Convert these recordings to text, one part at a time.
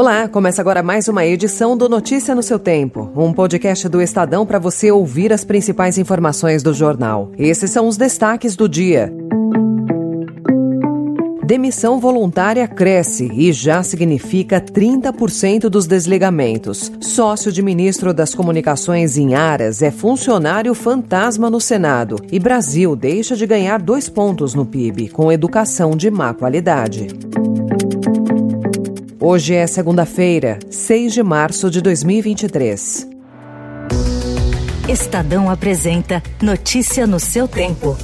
Olá, começa agora mais uma edição do Notícia no seu Tempo, um podcast do Estadão para você ouvir as principais informações do jornal. Esses são os destaques do dia. Demissão voluntária cresce e já significa 30% dos desligamentos. Sócio de ministro das Comunicações em Aras é funcionário fantasma no Senado. E Brasil deixa de ganhar dois pontos no PIB com educação de má qualidade. Hoje é segunda-feira, 6 de março de 2023. Estadão apresenta Notícia no seu tempo.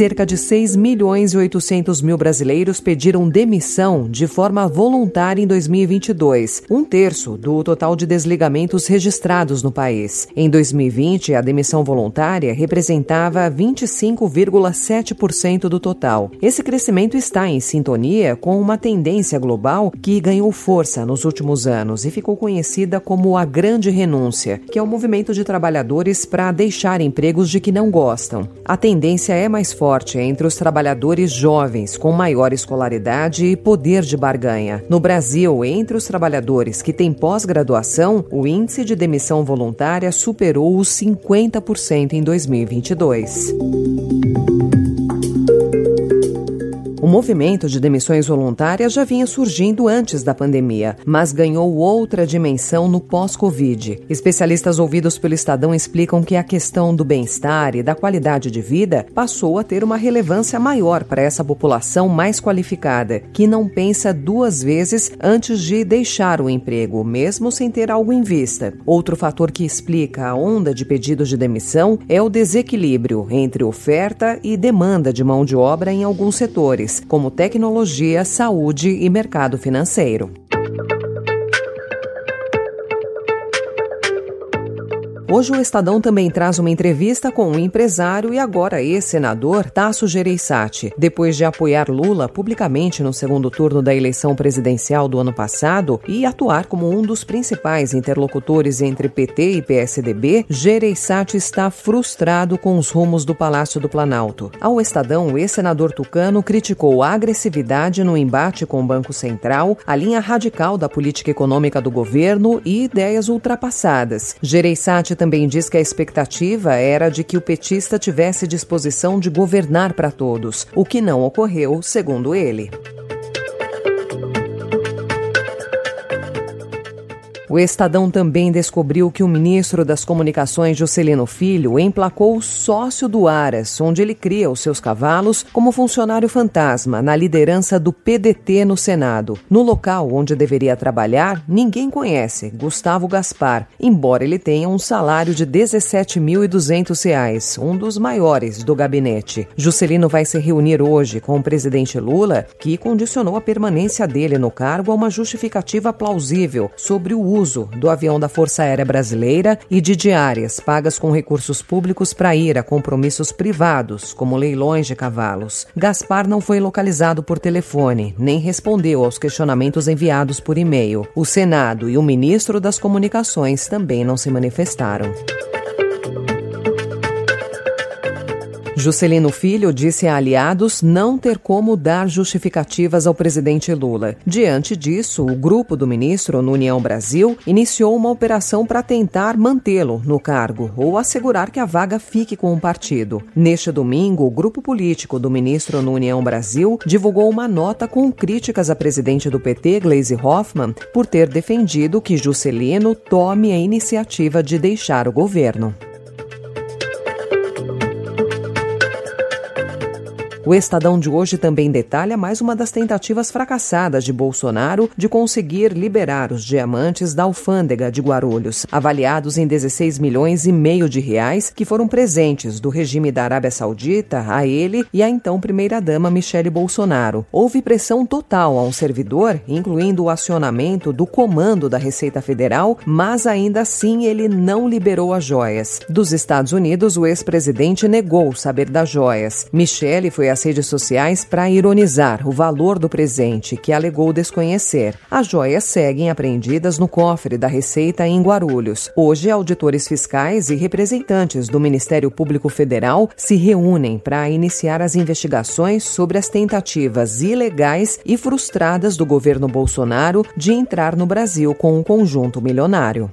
Cerca de 6 milhões e 800 mil brasileiros pediram demissão de forma voluntária em 2022, um terço do total de desligamentos registrados no país. Em 2020, a demissão voluntária representava 25,7% do total. Esse crescimento está em sintonia com uma tendência global que ganhou força nos últimos anos e ficou conhecida como a Grande Renúncia, que é o um movimento de trabalhadores para deixar empregos de que não gostam. A tendência é mais forte forte entre os trabalhadores jovens com maior escolaridade e poder de barganha. No Brasil, entre os trabalhadores que têm pós-graduação, o índice de demissão voluntária superou os 50% em 2022. Movimento de demissões voluntárias já vinha surgindo antes da pandemia, mas ganhou outra dimensão no pós-Covid. Especialistas ouvidos pelo Estadão explicam que a questão do bem-estar e da qualidade de vida passou a ter uma relevância maior para essa população mais qualificada, que não pensa duas vezes antes de deixar o emprego, mesmo sem ter algo em vista. Outro fator que explica a onda de pedidos de demissão é o desequilíbrio entre oferta e demanda de mão de obra em alguns setores como tecnologia, saúde e mercado financeiro. Hoje o Estadão também traz uma entrevista com um empresário e agora ex-senador Tasso Gereissati. Depois de apoiar Lula publicamente no segundo turno da eleição presidencial do ano passado e atuar como um dos principais interlocutores entre PT e PSDB, Gereissati está frustrado com os rumos do Palácio do Planalto. Ao Estadão, o ex-senador tucano criticou a agressividade no embate com o Banco Central, a linha radical da política econômica do governo e ideias ultrapassadas. Gereissati também diz que a expectativa era de que o petista tivesse disposição de governar para todos, o que não ocorreu, segundo ele. O Estadão também descobriu que o ministro das Comunicações, Juscelino Filho, emplacou o sócio do Aras, onde ele cria os seus cavalos, como funcionário fantasma na liderança do PDT no Senado. No local onde deveria trabalhar, ninguém conhece Gustavo Gaspar, embora ele tenha um salário de R$ 17.200, um dos maiores do gabinete. Juscelino vai se reunir hoje com o presidente Lula, que condicionou a permanência dele no cargo a uma justificativa plausível sobre o uso uso do avião da Força Aérea Brasileira e de diárias pagas com recursos públicos para ir a compromissos privados, como leilões de cavalos. Gaspar não foi localizado por telefone, nem respondeu aos questionamentos enviados por e-mail. O Senado e o ministro das Comunicações também não se manifestaram. Juscelino Filho disse a aliados não ter como dar justificativas ao presidente Lula. Diante disso, o grupo do ministro no União Brasil iniciou uma operação para tentar mantê-lo no cargo ou assegurar que a vaga fique com o partido. Neste domingo, o grupo político do ministro no União Brasil divulgou uma nota com críticas à presidente do PT, Gleisi Hoffmann, por ter defendido que Juscelino tome a iniciativa de deixar o governo. O Estadão de hoje também detalha mais uma das tentativas fracassadas de Bolsonaro de conseguir liberar os diamantes da alfândega de Guarulhos, avaliados em 16 milhões e meio de reais, que foram presentes do regime da Arábia Saudita a ele e à então primeira-dama Michele Bolsonaro. Houve pressão total a um servidor, incluindo o acionamento do comando da Receita Federal, mas ainda assim ele não liberou as joias. Dos Estados Unidos, o ex-presidente negou saber das joias. Michele foi nas redes sociais para ironizar o valor do presente, que alegou desconhecer. As joias seguem apreendidas no cofre da Receita em Guarulhos. Hoje, auditores fiscais e representantes do Ministério Público Federal se reúnem para iniciar as investigações sobre as tentativas ilegais e frustradas do governo Bolsonaro de entrar no Brasil com um conjunto milionário.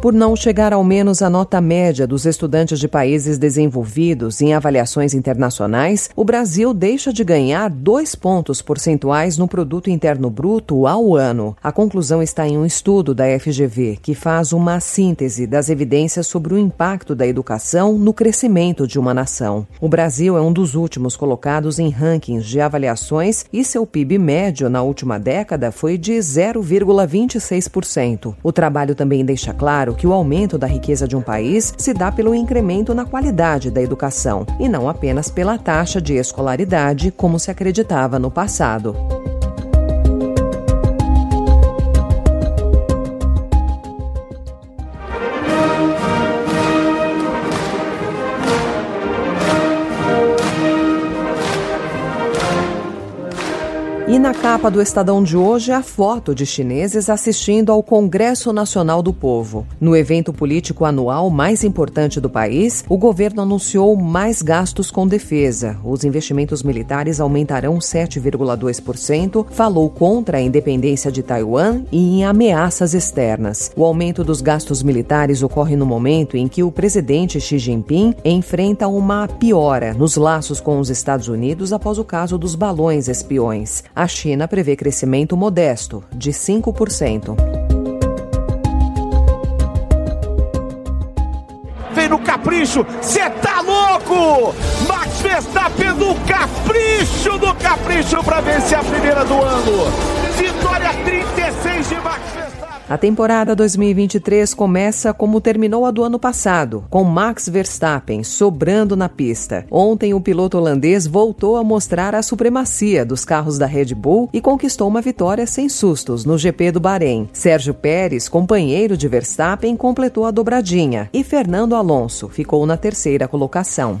Por não chegar ao menos à nota média dos estudantes de países desenvolvidos em avaliações internacionais, o Brasil deixa de ganhar dois pontos percentuais no Produto Interno Bruto ao ano. A conclusão está em um estudo da FGV, que faz uma síntese das evidências sobre o impacto da educação no crescimento de uma nação. O Brasil é um dos últimos colocados em rankings de avaliações e seu PIB médio na última década foi de 0,26%. O trabalho também deixa claro claro que o aumento da riqueza de um país se dá pelo incremento na qualidade da educação e não apenas pela taxa de escolaridade, como se acreditava no passado. E na capa do Estadão de hoje, a foto de chineses assistindo ao Congresso Nacional do Povo. No evento político anual mais importante do país, o governo anunciou mais gastos com defesa. Os investimentos militares aumentarão 7,2%, falou contra a independência de Taiwan e em ameaças externas. O aumento dos gastos militares ocorre no momento em que o presidente Xi Jinping enfrenta uma piora nos laços com os Estados Unidos após o caso dos balões espiões. A China prevê crescimento modesto, de 5%. Vem no capricho, você tá louco! Max Verstappen no capricho do capricho para vencer a primeira do ano. Vitória 36 de Max Verstappen. A temporada 2023 começa como terminou a do ano passado, com Max Verstappen sobrando na pista. Ontem, o piloto holandês voltou a mostrar a supremacia dos carros da Red Bull e conquistou uma vitória sem sustos no GP do Bahrein. Sérgio Pérez, companheiro de Verstappen, completou a dobradinha e Fernando Alonso ficou na terceira colocação.